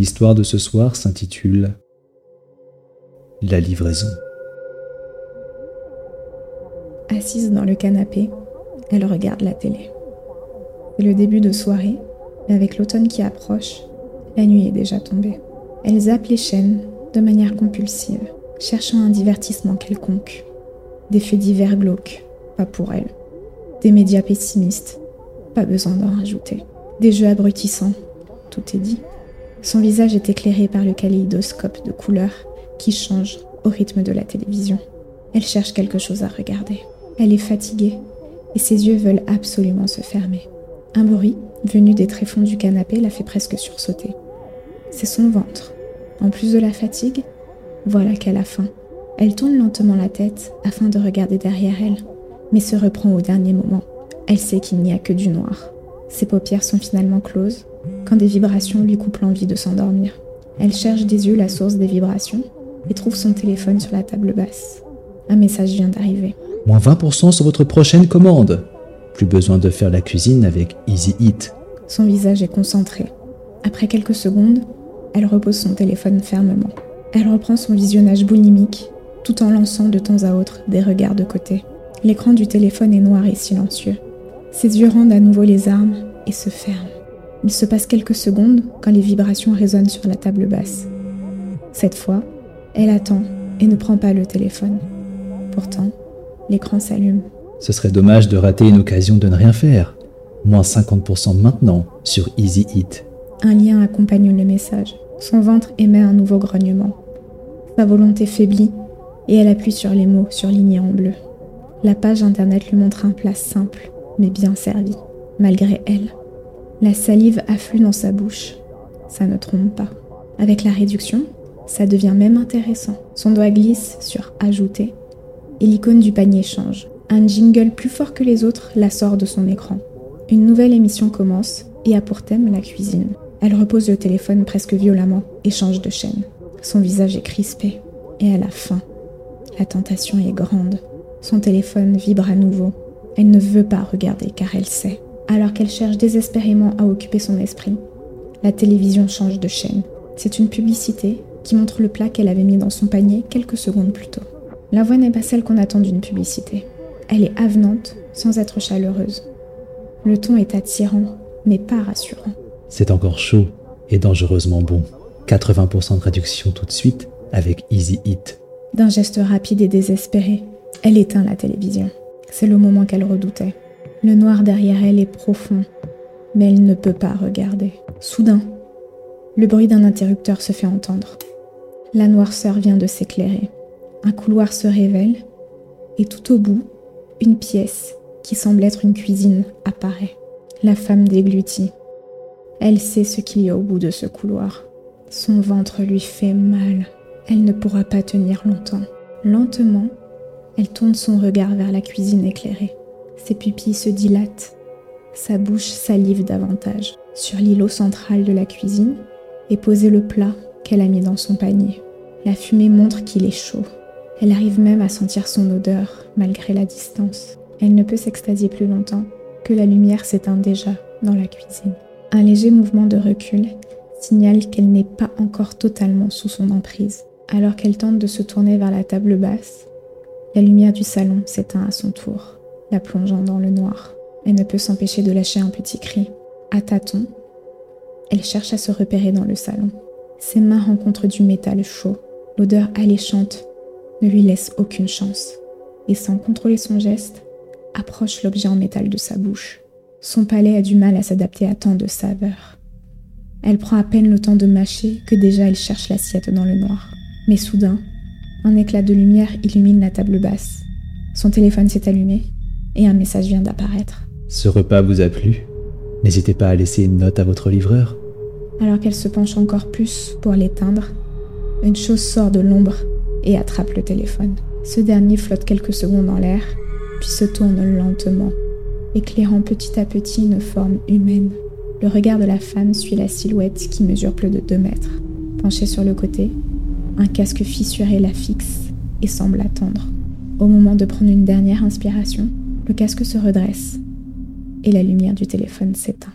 L'histoire de ce soir s'intitule La livraison. Assise dans le canapé, elle regarde la télé. C'est le début de soirée, et avec l'automne qui approche, la nuit est déjà tombée. Elle zappe les chaînes de manière compulsive, cherchant un divertissement quelconque. Des faits divers glauques, pas pour elle. Des médias pessimistes, pas besoin d'en rajouter. Des jeux abrutissants, tout est dit. Son visage est éclairé par le kaléidoscope de couleurs qui change au rythme de la télévision. Elle cherche quelque chose à regarder. Elle est fatiguée et ses yeux veulent absolument se fermer. Un bruit, venu des tréfonds du canapé, la fait presque sursauter. C'est son ventre. En plus de la fatigue, voilà qu'elle a faim. Elle tourne lentement la tête afin de regarder derrière elle, mais se reprend au dernier moment. Elle sait qu'il n'y a que du noir. Ses paupières sont finalement closes quand des vibrations lui coupent l'envie de s'endormir. Elle cherche des yeux la source des vibrations et trouve son téléphone sur la table basse. Un message vient d'arriver. Moins 20% sur votre prochaine commande. Plus besoin de faire la cuisine avec Easy Eat. Son visage est concentré. Après quelques secondes, elle repose son téléphone fermement. Elle reprend son visionnage boulimique tout en lançant de temps à autre des regards de côté. L'écran du téléphone est noir et silencieux. Ses yeux rendent à nouveau les armes et se ferment. Il se passe quelques secondes quand les vibrations résonnent sur la table basse. Cette fois, elle attend et ne prend pas le téléphone. Pourtant, l'écran s'allume. Ce serait dommage de rater une occasion de ne rien faire. Moins 50% maintenant sur Easy Eat. Un lien accompagne le message. Son ventre émet un nouveau grognement. Sa volonté faiblit et elle appuie sur les mots surlignés en bleu. La page internet lui montre un plat simple, mais bien servi, malgré elle. La salive afflue dans sa bouche. Ça ne trompe pas. Avec la réduction, ça devient même intéressant. Son doigt glisse sur Ajouter et l'icône du panier change. Un jingle plus fort que les autres la sort de son écran. Une nouvelle émission commence et a pour thème la cuisine. Elle repose le téléphone presque violemment et change de chaîne. Son visage est crispé et elle a faim. La tentation est grande. Son téléphone vibre à nouveau. Elle ne veut pas regarder car elle sait. Alors qu'elle cherche désespérément à occuper son esprit, la télévision change de chaîne. C'est une publicité qui montre le plat qu'elle avait mis dans son panier quelques secondes plus tôt. La voix n'est pas celle qu'on attend d'une publicité. Elle est avenante sans être chaleureuse. Le ton est attirant, mais pas rassurant. C'est encore chaud et dangereusement bon. 80% de réduction tout de suite avec Easy Eat. D'un geste rapide et désespéré, elle éteint la télévision. C'est le moment qu'elle redoutait. Le noir derrière elle est profond, mais elle ne peut pas regarder. Soudain, le bruit d'un interrupteur se fait entendre. La noirceur vient de s'éclairer. Un couloir se révèle et tout au bout, une pièce qui semble être une cuisine apparaît. La femme déglutit. Elle sait ce qu'il y a au bout de ce couloir. Son ventre lui fait mal. Elle ne pourra pas tenir longtemps. Lentement, elle tourne son regard vers la cuisine éclairée. Ses pupilles se dilatent. Sa bouche salive davantage. Sur l'îlot central de la cuisine est posé le plat qu'elle a mis dans son panier. La fumée montre qu'il est chaud. Elle arrive même à sentir son odeur malgré la distance. Elle ne peut s'extasier plus longtemps que la lumière s'éteint déjà dans la cuisine. Un léger mouvement de recul signale qu'elle n'est pas encore totalement sous son emprise. Alors qu'elle tente de se tourner vers la table basse, la lumière du salon s'éteint à son tour, la plongeant dans le noir. Elle ne peut s'empêcher de lâcher un petit cri. À tâtons, elle cherche à se repérer dans le salon. Ses mains rencontrent du métal chaud. L'odeur alléchante ne lui laisse aucune chance. Et sans contrôler son geste, approche l'objet en métal de sa bouche. Son palais a du mal à s'adapter à tant de saveurs. Elle prend à peine le temps de mâcher que déjà elle cherche l'assiette dans le noir. Mais soudain, un éclat de lumière illumine la table basse. Son téléphone s'est allumé et un message vient d'apparaître. Ce repas vous a plu? N'hésitez pas à laisser une note à votre livreur. Alors qu'elle se penche encore plus pour l'éteindre, une chose sort de l'ombre et attrape le téléphone. Ce dernier flotte quelques secondes en l'air, puis se tourne lentement, éclairant petit à petit une forme humaine. Le regard de la femme suit la silhouette qui mesure plus de deux mètres. Penchée sur le côté, un casque fissuré la fixe et semble attendre. Au moment de prendre une dernière inspiration, le casque se redresse et la lumière du téléphone s'éteint.